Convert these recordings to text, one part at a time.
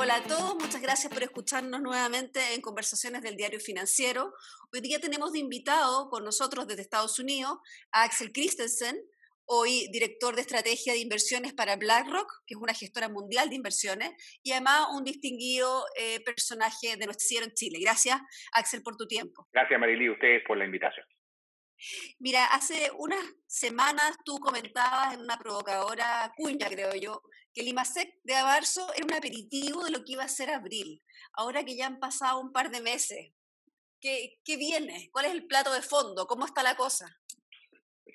Hola a todos, muchas gracias por escucharnos nuevamente en Conversaciones del Diario Financiero. Hoy día tenemos de invitado con nosotros desde Estados Unidos a Axel Christensen, hoy director de estrategia de inversiones para BlackRock, que es una gestora mundial de inversiones, y además un distinguido eh, personaje de nuestro cielo en Chile. Gracias, Axel, por tu tiempo. Gracias, Marily, ustedes por la invitación. Mira, hace unas semanas tú comentabas en una provocadora cuña, creo yo, que el IMASEC de marzo era un aperitivo de lo que iba a ser abril. Ahora que ya han pasado un par de meses, ¿qué, qué viene? ¿Cuál es el plato de fondo? ¿Cómo está la cosa?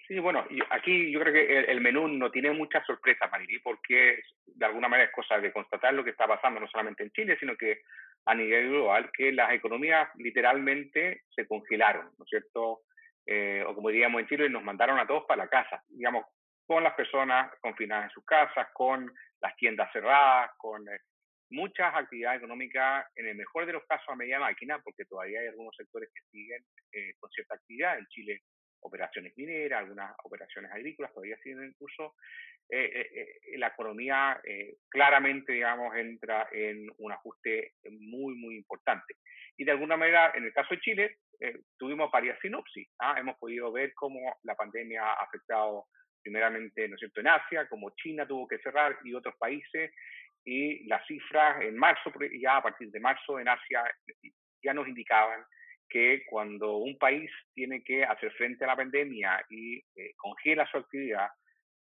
Sí, bueno, aquí yo creo que el, menú no tiene muchas sorpresas, Marily, porque de alguna manera es cosa de constatar lo que está pasando no solamente en Chile, sino que a nivel global, que las economías literalmente se congelaron, ¿no es cierto? Eh, o como diríamos en Chile, nos mandaron a todos para la casa, digamos, con las personas confinadas en sus casas, con las tiendas cerradas, con eh, muchas actividades económicas, en el mejor de los casos a media máquina, porque todavía hay algunos sectores que siguen eh, con cierta actividad. En Chile, operaciones mineras, algunas operaciones agrícolas todavía siguen en curso. la economía claramente, digamos, entra en un ajuste muy, muy importante. Y de alguna manera, en el caso de Chile, eh, tuvimos varias sinopsis. ¿ah? Hemos podido ver cómo la pandemia ha afectado primeramente, ¿no es en Asia, como China tuvo que cerrar y otros países, y las cifras en marzo, ya a partir de marzo en Asia, ya nos indicaban que cuando un país tiene que hacer frente a la pandemia y eh, congela su actividad,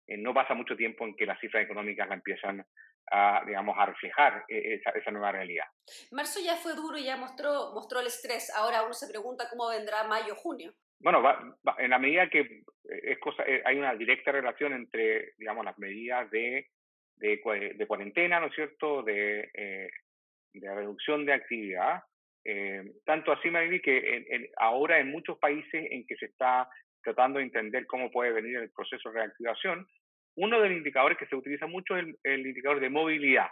eh, no pasa mucho tiempo en que las cifras económicas la empiezan a, digamos, a reflejar e, esa, esa, nueva realidad. Marzo ya fue duro y ya mostró, mostró el estrés. Ahora uno se pregunta cómo vendrá mayo, junio. Bueno, en la medida que eh, es cosa, eh, hay una directa relación entre, digamos, las medidas de, de, de cuarentena, ¿no es cierto?, de, eh, de reducción de actividad. tanto así, Marily, que ahora en muchos países en que se está tratando de entender cómo puede venir el proceso de reactivación, uno de los indicadores que se utiliza mucho es el, indicador de movilidad.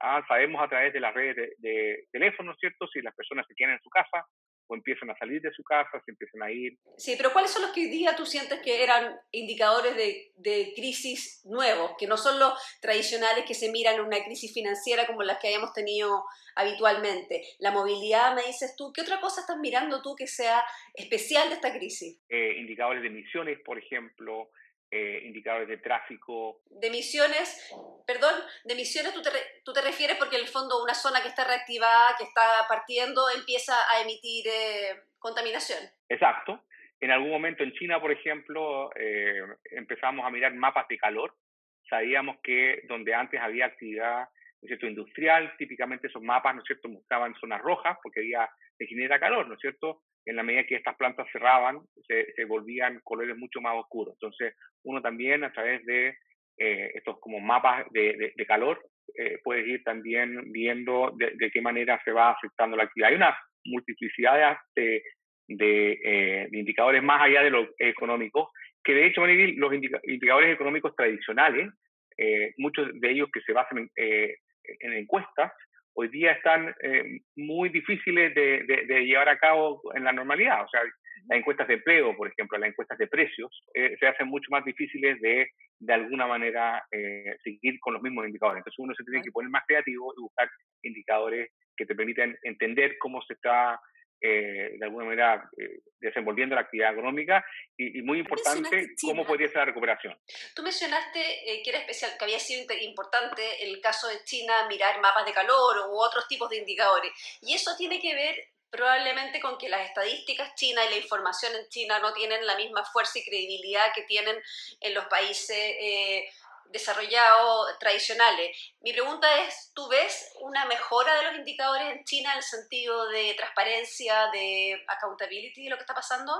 Ah, sabemos a través de las redes de, de teléfono, ¿cierto? Si las personas se quedan en su casa o empiezan a salir de su casa, se empiezan a ir. Sí, pero ¿cuáles son los que hoy día tú sientes que eran indicadores de, de, crisis nuevos, que no son los tradicionales que se miran en una crisis financiera como las que hayamos tenido habitualmente? La movilidad, me dices tú, ¿qué otra cosa estás mirando tú que sea especial de esta crisis? Eh, indicadores de emisiones, por ejemplo, eh, indicadores de tráfico. De emisiones, perdón, de emisiones tú te, tú te refieres porque en el fondo una zona que está reactivada, que está partiendo, empieza a emitir eh, contaminación. Exacto. En algún momento en China, por ejemplo, eh, empezamos a mirar mapas de calor. Sabíamos que donde antes había actividad ¿no es cierto? industrial, típicamente esos mapas, ¿no es cierto?, mostraban zonas rojas porque había, se genera calor, ¿no es cierto? En la medida que estas plantas cerraban, se, se volvían colores mucho más oscuros. Entonces, uno también a través de eh, estos como mapas de, de, calor eh, puede ir también viendo de, qué manera se va afectando la actividad. Hay una multiplicidad de, eh, indicadores más allá de lo económico, que de hecho los indicadores económicos tradicionales, muchos de ellos que se basan en, en encuestas, hoy día están eh, muy difíciles de, de, llevar a cabo en la normalidad. O sea, las encuestas de empleo, por ejemplo, las encuestas de precios, eh, se hacen mucho más difíciles de, de alguna manera, eh, seguir con los mismos indicadores. Entonces uno se tiene que poner más creativo y buscar indicadores que te permitan entender cómo se está eh, de alguna manera eh, desenvolviendo la actividad económica y, muy importante cómo podría ser la recuperación. Tú mencionaste eh, que era especial, que había sido importante el caso de China mirar mapas de calor u otros tipos de indicadores y eso tiene que ver probablemente con que las estadísticas chinas y la información en China no tienen la misma fuerza y credibilidad que tienen en los países desarrollados tradicionales. Mi pregunta es, ¿tú ves una mejora de los indicadores en China en el sentido de transparencia, de accountability de lo que está pasando?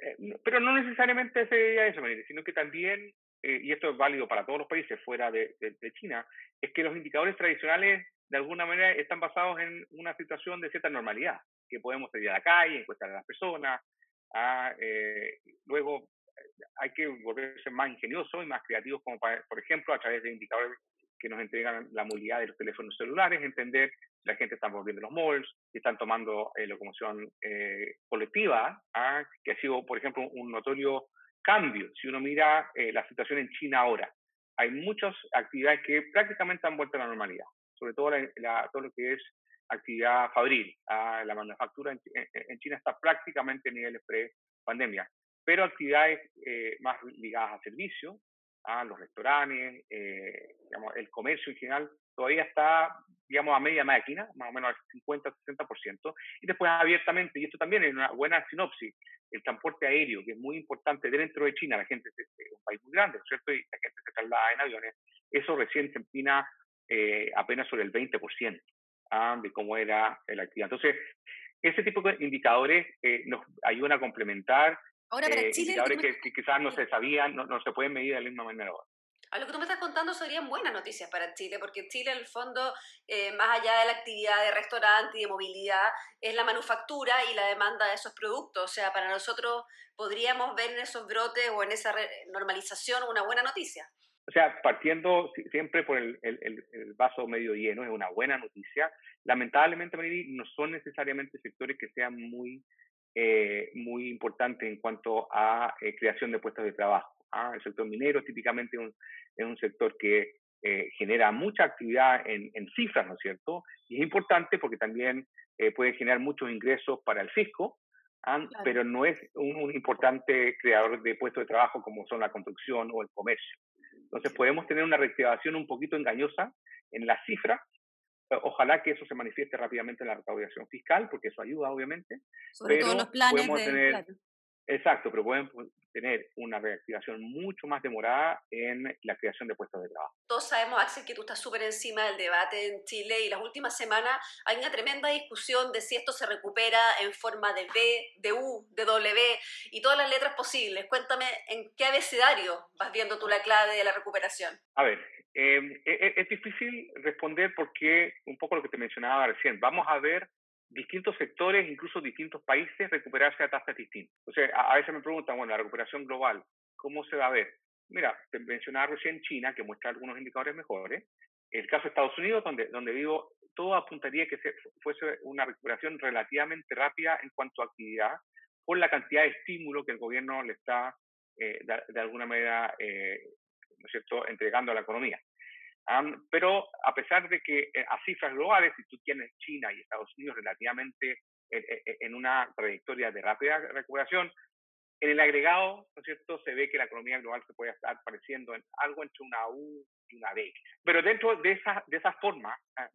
Eh, pero no necesariamente se veía eso, sino que también, eh, y esto es válido para todos los países fuera de, de, China, es que los indicadores tradicionales de alguna manera están basados en una situación de cierta normalidad, que podemos salir a la calle, encuestar a las personas, a, eh, luego hay que volverse más ingeniosos y más creativos, como por ejemplo a través de indicadores que nos entregan la movilidad de los teléfonos celulares, entender si la gente está volviendo los malls, si están tomando eh, locomoción eh, colectiva, ¿ah? que ha sido, por ejemplo, un notorio cambio. Si uno mira eh, la situación en China ahora, hay muchas actividades que prácticamente han vuelto a la normalidad. sobre todo la, todo lo que es actividad fabril. Ah, la manufactura en, China está prácticamente a niveles pre-pandemia, pero actividades eh, más ligadas a servicios, a los restaurantes, eh, digamos, el comercio en general, todavía está, digamos, a media máquina, más o menos al 50-60%, y después abiertamente, y esto también es una buena sinopsis, el transporte aéreo, que es muy importante dentro de China, la gente es un país muy grande, ¿cierto? Y la gente se traslada en aviones, eso recién se empina eh, apenas sobre el 20% ¿ah? de cómo era la actividad. Entonces, ese tipo de indicadores eh, nos ayudan a complementar Ahora, para eh, Chile, indicadores que, quizás no se sabían, no, no se pueden medir de la misma manera ahora. A lo que tú me estás contando serían buenas noticias para Chile, porque Chile, en el fondo, eh, más allá de la actividad de restaurante y de movilidad, es la manufactura y la demanda de esos productos. O sea, para nosotros podríamos ver en esos brotes o en esa normalización una buena noticia. O sea, partiendo siempre por el, el, vaso medio lleno, es una buena noticia. Lamentablemente, no son necesariamente sectores que sean muy, eh, muy importantes en cuanto a eh, creación de puestos de trabajo. ¿ah? El sector minero típicamente es un sector que eh, genera mucha actividad en, en, cifras, ¿no es cierto? Y es importante porque también eh, puede generar muchos ingresos para el fisco, ¿ah? pero no es un, importante creador de puestos de trabajo como son la construcción o el comercio. Entonces podemos tener una reactivación un poquito engañosa en las cifras. Ojalá que eso se manifieste rápidamente en la recaudación fiscal, porque eso ayuda, obviamente. Sobre todo los planes de... Tener, Exacto, pero pueden tener una reactivación mucho más demorada en la creación de puestos de trabajo. Todos sabemos, Axel, que tú estás súper encima del debate en Chile y las últimas semanas hay una tremenda discusión de si esto se recupera en forma de B, de U, de W y todas las letras posibles. Cuéntame, ¿en qué abecedario vas viendo tú la clave de la recuperación? A ver, eh, es, es difícil responder porque un poco lo que te mencionaba recién, vamos a ver distintos sectores, incluso distintos países, recuperarse a tasas distintas. O sea, a, veces me preguntan, bueno, la recuperación global, ¿cómo se va a ver? Mira, te mencionaba recién China, que muestra algunos indicadores mejores. El caso de Estados Unidos, donde, donde vivo, todo apuntaría que se, fuese una recuperación relativamente rápida en cuanto a actividad, por la cantidad de estímulo que el gobierno le está, eh, de, alguna manera, eh, ¿no es cierto?, entregando a la economía pero a pesar de que eh, a cifras globales, si tú tienes China y Estados Unidos relativamente eh, eh, en una trayectoria de rápida recuperación, en el agregado, ¿no es cierto?, se ve que la economía global se puede estar pareciendo en algo entre una U y una B. Pero dentro de esa, de esa forma, ah,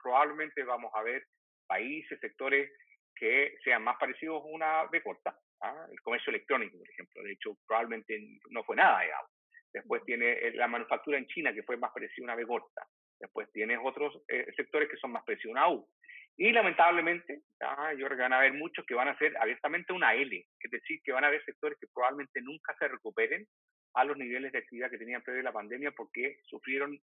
probablemente vamos a ver países, sectores que sean más parecidos a una B corta. ¿ah? El comercio electrónico, por ejemplo. De hecho, probablemente no fue nada, digamos. Después tiene eh, la manufactura en China, que fue más parecida a una B corta. Después tienes otros eh, sectores que son más parecidos a una U. Y lamentablemente, yo creo que van a haber muchos que van a ser abiertamente una L, es decir, que van a haber sectores que probablemente nunca se recuperen a los niveles de actividad que tenían previo a la pandemia porque sufrieron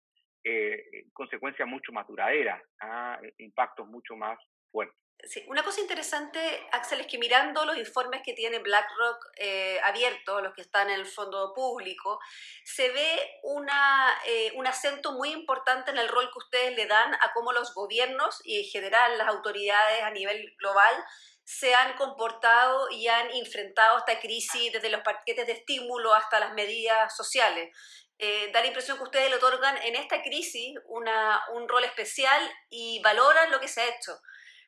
eh, consecuencias mucho más duraderas, ¿ah? impactos mucho más fuertes. Sí, una cosa interesante, Axel, es que mirando los informes que tiene BlackRock eh, abiertos, los que están en el fondo público, se ve una, eh, un acento muy importante en el rol que ustedes le dan a cómo los gobiernos y en general las autoridades a nivel global se han comportado y han enfrentado esta crisis desde los paquetes de estímulo hasta las medidas sociales. Eh, da la impresión que ustedes le otorgan en esta crisis una, un rol especial y valoran lo que se ha hecho.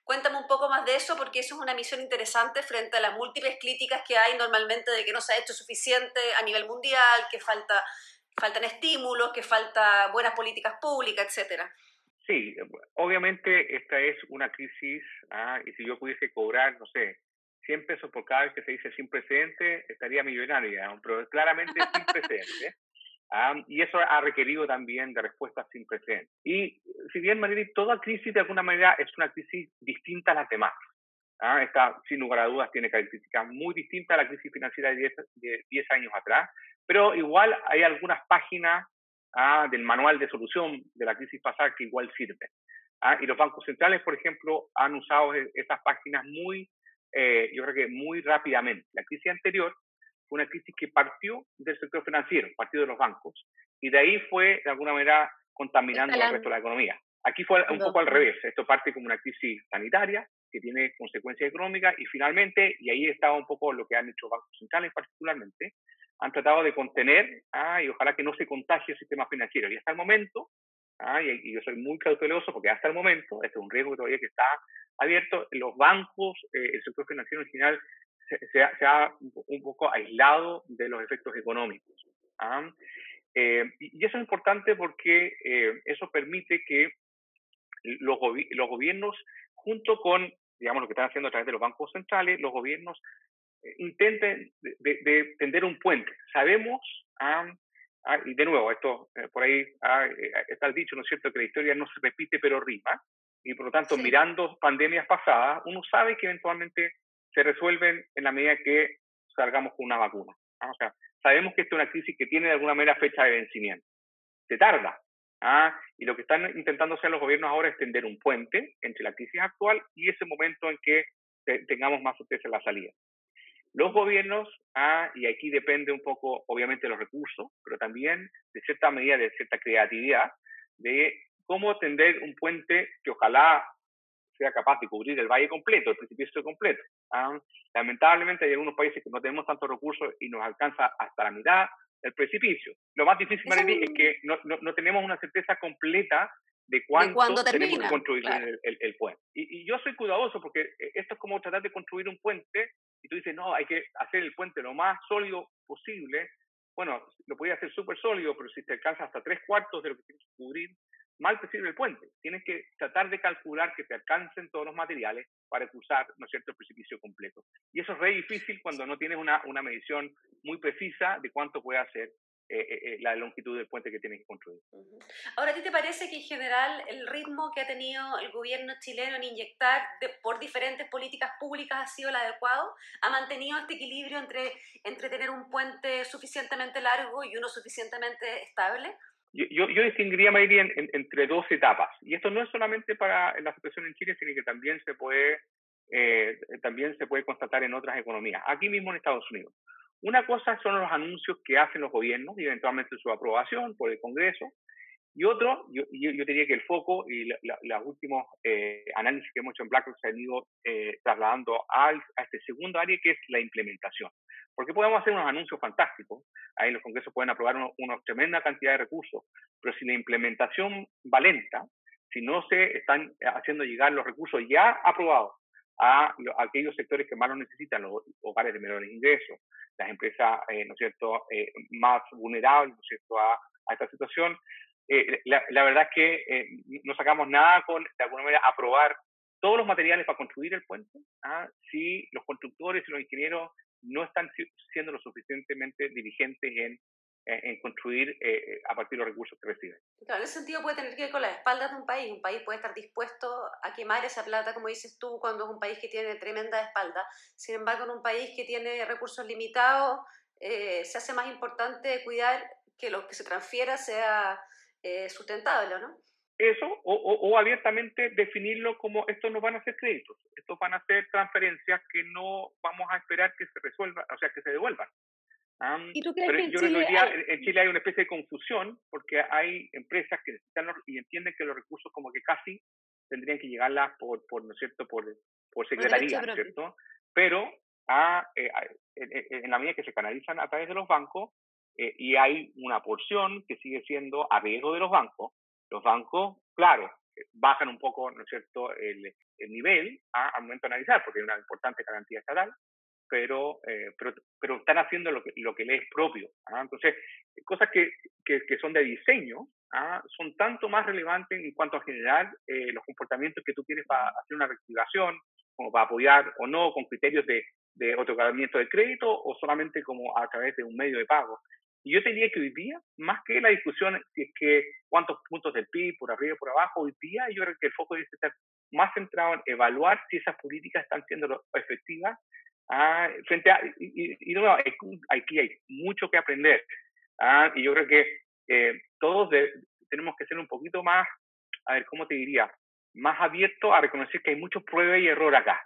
Cuéntame un poco más de eso porque eso es una misión interesante frente a las múltiples críticas que hay normalmente de que no se ha hecho suficiente a nivel mundial, que falta, faltan estímulos, que falta buenas políticas públicas, etcétera. Sí, obviamente esta es una crisis ¿ah? y si yo pudiese cobrar, no sé, 100 pesos por cada vez que se dice sin precedente, estaría millonaria, pero claramente sin precedente. Ah, y eso ha requerido también de respuestas sin precedentes. Y si bien, Marily, toda crisis de alguna manera es una crisis distinta a las demás. ¿ah? Esta, sin lugar a dudas, tiene características muy distintas a la crisis financiera de 10, años atrás, pero igual hay algunas páginas ¿ah? del manual de solución de la crisis pasada que igual sirven. ¿ah? Y los bancos centrales, por ejemplo, han usado e, esas páginas muy, eh, yo creo que muy rápidamente. La crisis anterior fue una crisis que partió del sector financiero, partió de los bancos, y de ahí fue, de alguna manera, contaminando el resto de la economía. Aquí fue un poco al revés, esto parte como una crisis sanitaria que tiene consecuencias económicas y finalmente, y ahí estaba un poco lo que han hecho bancos centrales particularmente, han tratado de contener ah, y ojalá que no se contagie el sistema financiero. Y hasta el momento, ¿ah? y, yo soy muy cauteloso porque hasta el momento, este es un riesgo todavía que está abierto, los bancos, eh, el sector financiero en general, se, ha, un poco aislado de los efectos económicos. ¿ah? Eh, y eso es importante porque eh, eso permite que los, los gobiernos, junto con, digamos, lo que están haciendo a través de los bancos centrales, los gobiernos intenten de, tender un puente. Sabemos, ¿ah? Ah, y de nuevo, esto por ahí está dicho, ¿no es cierto?, que la historia no se repite pero rima, y por lo tanto, mirando pandemias pasadas, uno sabe que eventualmente se resuelven en la medida que salgamos con una vacuna. Sea, sabemos que esta es una crisis que tiene de alguna manera fecha de vencimiento. Se tarda. ¿ah? Y lo que están intentando hacer los gobiernos ahora es tender un puente entre la crisis actual y ese momento en que tengamos más certeza en la salida. Los gobiernos, ¿ah? y aquí depende un poco, obviamente, de los recursos, pero también de cierta medida de cierta creatividad, de cómo tender un puente que ojalá sea capaz de cubrir el valle completo, el precipicio completo. ¿ah? Lamentablemente hay algunos países que no tenemos tantos recursos y nos alcanza hasta la mitad del precipicio. Lo más difícil, Marily, es que no, no, tenemos una certeza completa de cuánto tenemos que construir el, puente. Y, yo soy cuidadoso porque eh, esto es como tratar de construir un puente y tú dices, no, hay que hacer el puente lo más sólido posible. Bueno, lo podía hacer súper sólido, pero si te alcanza hasta tres cuartos de lo que tienes que cubrir, mal te sirve el puente. Tienes que tratar de calcular que te alcancen todos los materiales para cruzar, ¿no es cierto?, el precipicio completo. Y eso es re difícil cuando no tienes una, una medición muy precisa de cuánto puede hacer eh, eh, eh, la longitud del puente que tienes que construir. Ahora, ¿a ti te parece que en general el ritmo que ha tenido el gobierno chileno en inyectar por diferentes políticas públicas ha sido el adecuado? ¿Ha mantenido este equilibrio entre, entre tener un puente suficientemente largo y uno suficientemente estable? Yo, yo distinguiría, Mayri, entre dos etapas. Y esto no es solamente para la situación en Chile, sino que también se puede, eh, también se puede constatar en otras economías. Aquí mismo en Estados Unidos. Una cosa son los anuncios que hacen los gobiernos y eventualmente su aprobación por el Congreso. Y otro, yo, yo, diría que el foco y los últimos eh, análisis que hemos hecho en BlackRock se han ido eh, trasladando al, a este segundo área que es la implementación. Porque podemos hacer unos anuncios fantásticos, ahí los congresos pueden aprobar una tremenda cantidad de recursos, pero si la implementación va lenta, si no se están haciendo llegar los recursos ya aprobados a, aquellos sectores que más lo necesitan, los hogares de menores ingresos, las empresas, eh, ¿no es cierto?, eh, más vulnerables, ¿no cierto?, a, esta situación, eh, la, verdad es que no sacamos nada con, de alguna manera, aprobar todos los materiales para construir el puente, ¿ah? si los constructores y los ingenieros no están siendo lo suficientemente diligentes en, en construir eh, eh, a partir de los recursos que reciben. Claro, en ese sentido puede tener que ver con las espaldas de un país. Un país puede estar dispuesto a quemar esa plata, como dices tú, cuando es un país que tiene tremenda espalda. Sin embargo, en un país que tiene recursos limitados, eh, se hace más importante cuidar que lo que se transfiera sea sustentable, ¿no? Eso, o, o, abiertamente definirlo como estos no van a ser créditos, estos van a ser transferencias que no vamos a esperar que se resuelvan, o sea, que se devuelvan. ¿Y tú crees que en, Chile hay... en Chile hay una especie de confusión porque hay empresas que necesitan y entienden que los recursos como que casi tendrían que llegarlas por, por ¿no es cierto?, por, por secretaría, ¿cierto? Pero a, eh, en, la medida que se canalizan a través de los bancos eh, y hay una porción que sigue siendo a riesgo de los bancos, los bancos, claro, bajan un poco, ¿no es cierto?, el, el nivel a, momento de analizar, porque hay una importante garantía estatal, pero, eh, pero, pero, están haciendo lo que, lo que les es propio. ¿ah? Entonces, cosas que, que, que, son de diseño ¿ah? son tanto más relevantes en cuanto a generar eh, los comportamientos que tú quieres para hacer una reactivación, como para apoyar o no con criterios de, de otorgamiento de crédito o solamente como a través de un medio de pago. Y yo te diría que hoy día, más que la discusión si es que cuántos puntos del PIB, por arriba por abajo, hoy día yo creo que el foco debe estar más centrado en evaluar si esas políticas están siendo efectivas ah, frente a, y, y, no, aquí hay mucho que aprender. Ah, y yo creo que eh, todos tenemos que ser un poquito más, a ver, ¿cómo te diría? Más abiertos a reconocer que hay muchos prueba y error acá.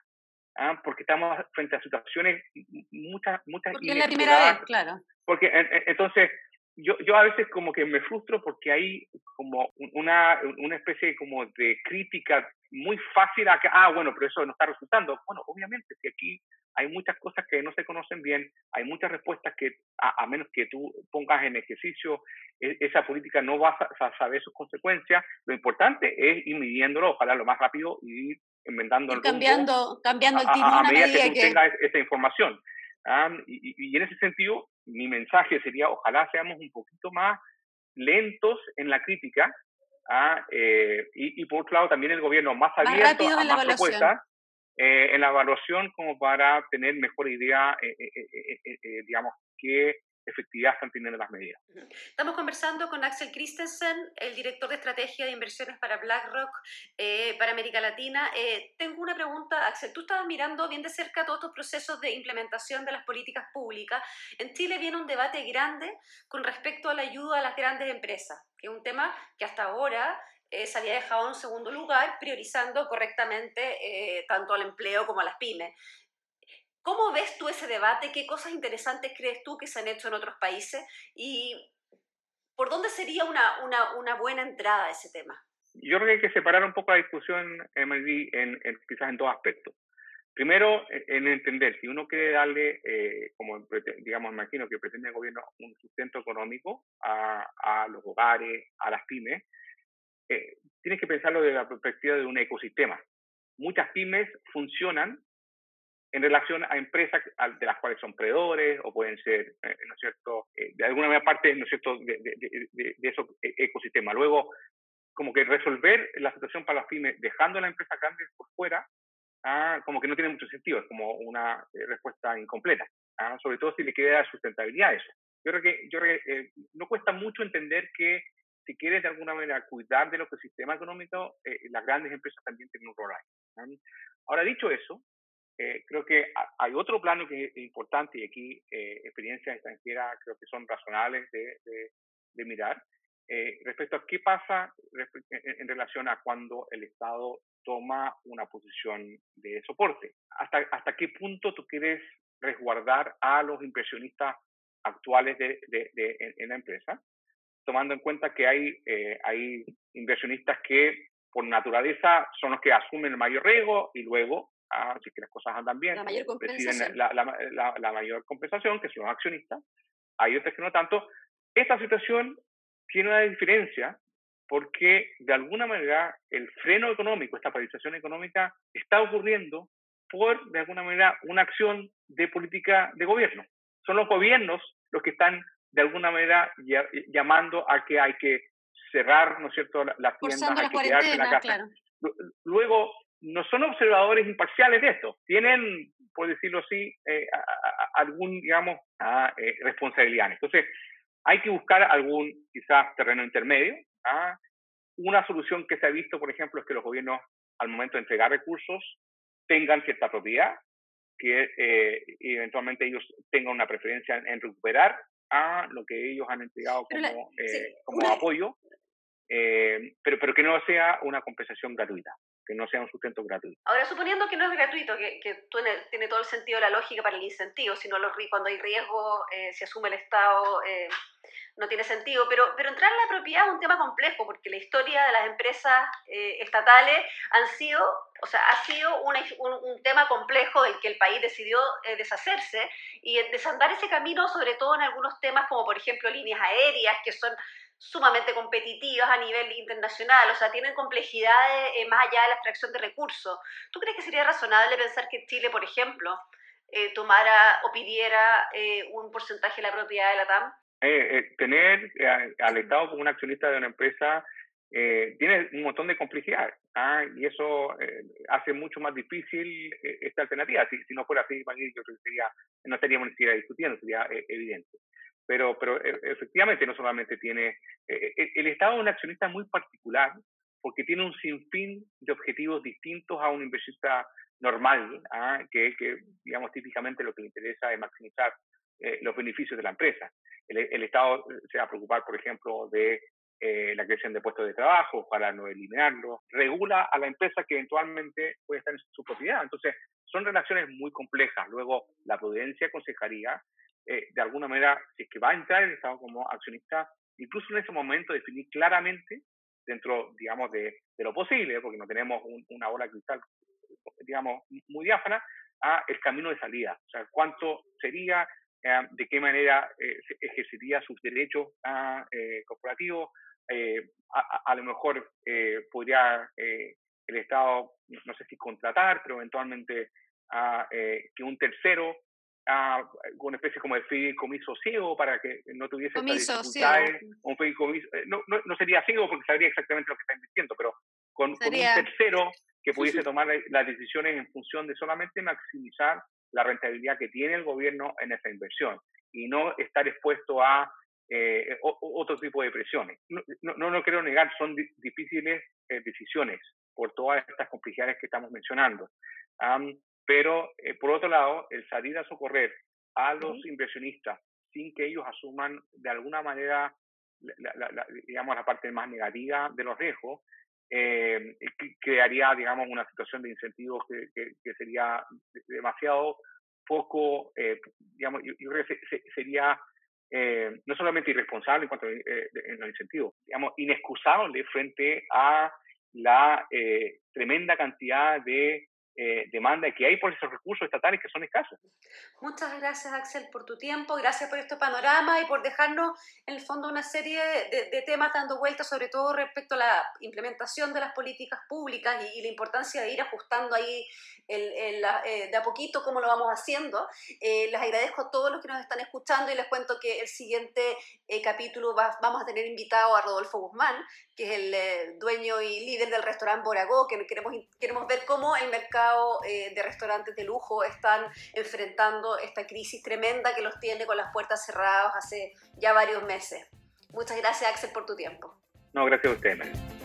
¿ah? porque estamos frente a situaciones muchas, muchas Porque es la primera vez, claro. Porque entonces, yo, yo a veces como que me frustro porque hay como una, una especie como de crítica muy fácil a que, ah, bueno, pero eso no está resultando. Bueno, obviamente, si aquí hay muchas cosas que no se conocen bien, hay muchas respuestas que, a, menos que tú pongas en ejercicio e, esa política, no vas a, saber sus consecuencias. Lo importante es ir midiéndolo, ojalá lo más rápido y ir enmendando el cambiando, cambiando el timón a, medida, que tú tengas esa información. Ah, y, en ese sentido, mi mensaje sería, ojalá seamos un poquito más lentos en la crítica ah, eh, y, por otro lado también el gobierno más abierto a más propuestas eh, en la evaluación como para tener mejor idea, eh, digamos, qué efectividad están teniendo las medidas. Estamos conversando con Axel Christensen, el director de estrategia de inversiones para BlackRock eh, para América Latina. Eh, tengo una pregunta, Axel. Tú estabas mirando bien de cerca todos estos procesos de implementación de las políticas públicas. En Chile viene un debate grande con respecto a la ayuda a las grandes empresas, que es un tema que hasta ahora eh, se había dejado en segundo lugar, priorizando correctamente tanto al empleo como a las pymes. ¿Cómo ves tú ese debate? ¿Qué cosas interesantes crees tú que se han hecho en otros países? ¿Y por dónde sería una, una, buena entrada a ese tema? Yo creo que hay que separar un poco la discusión, Emily, en, quizás en dos aspectos. Primero, e, en entender, si uno quiere darle, eh, como digamos, imagino que pretende el gobierno, un sustento económico a, a los hogares, a las pymes, eh, tienes que pensarlo desde la perspectiva de un ecosistema. Muchas pymes funcionan en relación a empresas de las cuales son predadores o pueden ser, eh, ¿no es cierto?, eh, de alguna manera parte, ¿no es cierto?, de, de, de, de esos e, ecosistemas. Luego, como que resolver la situación para las pymes dejando a las empresas grandes por fuera, ah, como que no tiene mucho sentido, es como una eh, respuesta incompleta, ah, sobre todo si le queda sustentabilidad a eso. Yo creo que, yo creo que no cuesta mucho entender que si quieres de alguna manera cuidar del ecosistema económico, las grandes empresas también tienen un rol ahí. Ahora, dicho eso, eh, creo que hay otro plano que es importante y aquí eh, experiencias extranjeras creo que son razonables de, de, mirar eh, respecto a qué pasa en, relación a cuando el Estado toma una posición de soporte. ¿Hasta, hasta qué punto tú quieres resguardar a los inversionistas actuales de, de, en, la empresa, tomando en cuenta que hay, hay inversionistas que por naturaleza son los que asumen el mayor riesgo y luego si que las cosas andan bien, la mayor compensación. La, la, la, mayor compensación, que son los accionistas, hay otras que no tanto. Esta situación tiene una diferencia porque de alguna manera el freno económico, esta paralización económica, está ocurriendo por, de alguna manera, una acción de política de gobierno. Son los gobiernos los que están, de alguna manera, llamando a que hay que cerrar, ¿no es cierto?, las tiendas, hay que quedarse en la casa. Luego, no son observadores imparciales de esto, tienen, por decirlo así, eh, algún, digamos, eh, responsabilidad. Entonces, hay que buscar algún, quizás, terreno intermedio. ¿ah? Una solución que se ha visto, por ejemplo, es que los gobiernos, al momento de entregar recursos, tengan cierta propiedad, que eh, eventualmente ellos tengan una preferencia en, recuperar a lo que ellos han entregado como, como apoyo, pero, pero que no sea una compensación gratuita que no sea un sustento gratuito. Ahora, suponiendo que no es gratuito, que, que tiene, todo el sentido la lógica para el incentivo, sino cuando hay riesgo, eh, se asume el Estado, eh, no tiene sentido, pero, pero entrar en la propiedad es un tema complejo, porque la historia de las empresas eh, estatales han sido, o sea, ha sido un, un, tema complejo del que el país decidió deshacerse y desandar ese camino, sobre todo en algunos temas como, por ejemplo, líneas aéreas, que son sumamente competitivas a nivel internacional, o sea, tienen complejidades eh, más allá de la extracción de recursos. ¿Tú crees que sería razonable pensar que Chile, por ejemplo, eh, tomara o pidiera eh, un porcentaje de la propiedad de la TAM? tener al Estado como un accionista de una empresa tiene un montón de complejidades ¿ah? y eso hace mucho más difícil esta alternativa. Si, si, no fuera así, yo creo que sería, no estaríamos ni siquiera discutiendo, sería evidente pero, pero e, efectivamente no solamente tiene, e, e, el Estado es un accionista muy particular porque tiene un sinfín de objetivos distintos a un inversionista normal, ¿ah? que, que, digamos, típicamente lo que le interesa es maximizar eh, los beneficios de la empresa. El, Estado se va a preocupar, por ejemplo, de eh, la creación de puestos de trabajo para no eliminarlo, regula a la empresa que eventualmente puede estar en su propiedad. Entonces, son relaciones muy complejas. Luego, la prudencia aconsejaría de alguna manera, si es que va a entrar el Estado como accionista, incluso en ese momento definir claramente, dentro, digamos, de, lo posible, porque no tenemos una bola cristal, digamos, muy diáfana, a el camino de salida. O sea, cuánto sería, eh, de qué manera eh, ejercería sus derechos ah, eh, corporativos. A, lo mejor podría el Estado, no sé si contratar, pero eventualmente a, que un tercero a una especie como de fideicomiso ciego para que no tuviese dificultades. Un fideicomiso, no, no, no, sería ciego porque sabría exactamente lo que está invirtiendo, pero con, con un tercero que pudiese tomar las decisiones en función de solamente maximizar la rentabilidad que tiene el gobierno en esa inversión y no estar expuesto a eh, otro tipo de presiones. No, no, no quiero negar, son difíciles eh, decisiones por todas estas complejidades que estamos mencionando. Pero, eh, por otro lado, el salir a socorrer a los inversionistas sin que ellos asuman de alguna manera, digamos, la parte más negativa de los riesgos, eh, crearía, digamos, una situación de incentivos que, que, sería demasiado poco, eh, digamos, yo, creo que sería eh, no solamente irresponsable en cuanto a eh, en los incentivos, digamos, inexcusable frente a la tremenda cantidad de eh, demanda que hay por esos recursos estatales que son escasos. Muchas gracias, Axel, por tu tiempo, gracias por este panorama y por dejarnos, en el fondo, una serie de, temas dando vueltas, sobre todo respecto a la implementación de las políticas públicas y, la importancia de ir ajustando ahí el, eh, de a poquito cómo lo vamos haciendo. Eh, les agradezco a todos los que nos están escuchando y les cuento que el siguiente capítulo vamos a tener invitado a Rodolfo Guzmán, que es el dueño y líder del restaurante Boragó, que queremos, queremos ver cómo el mercado eh, de restaurantes de lujo están enfrentando esta crisis tremenda que los tiene con las puertas cerradas hace ya varios meses. Muchas gracias, Axel, por tu tiempo. No, gracias a usted,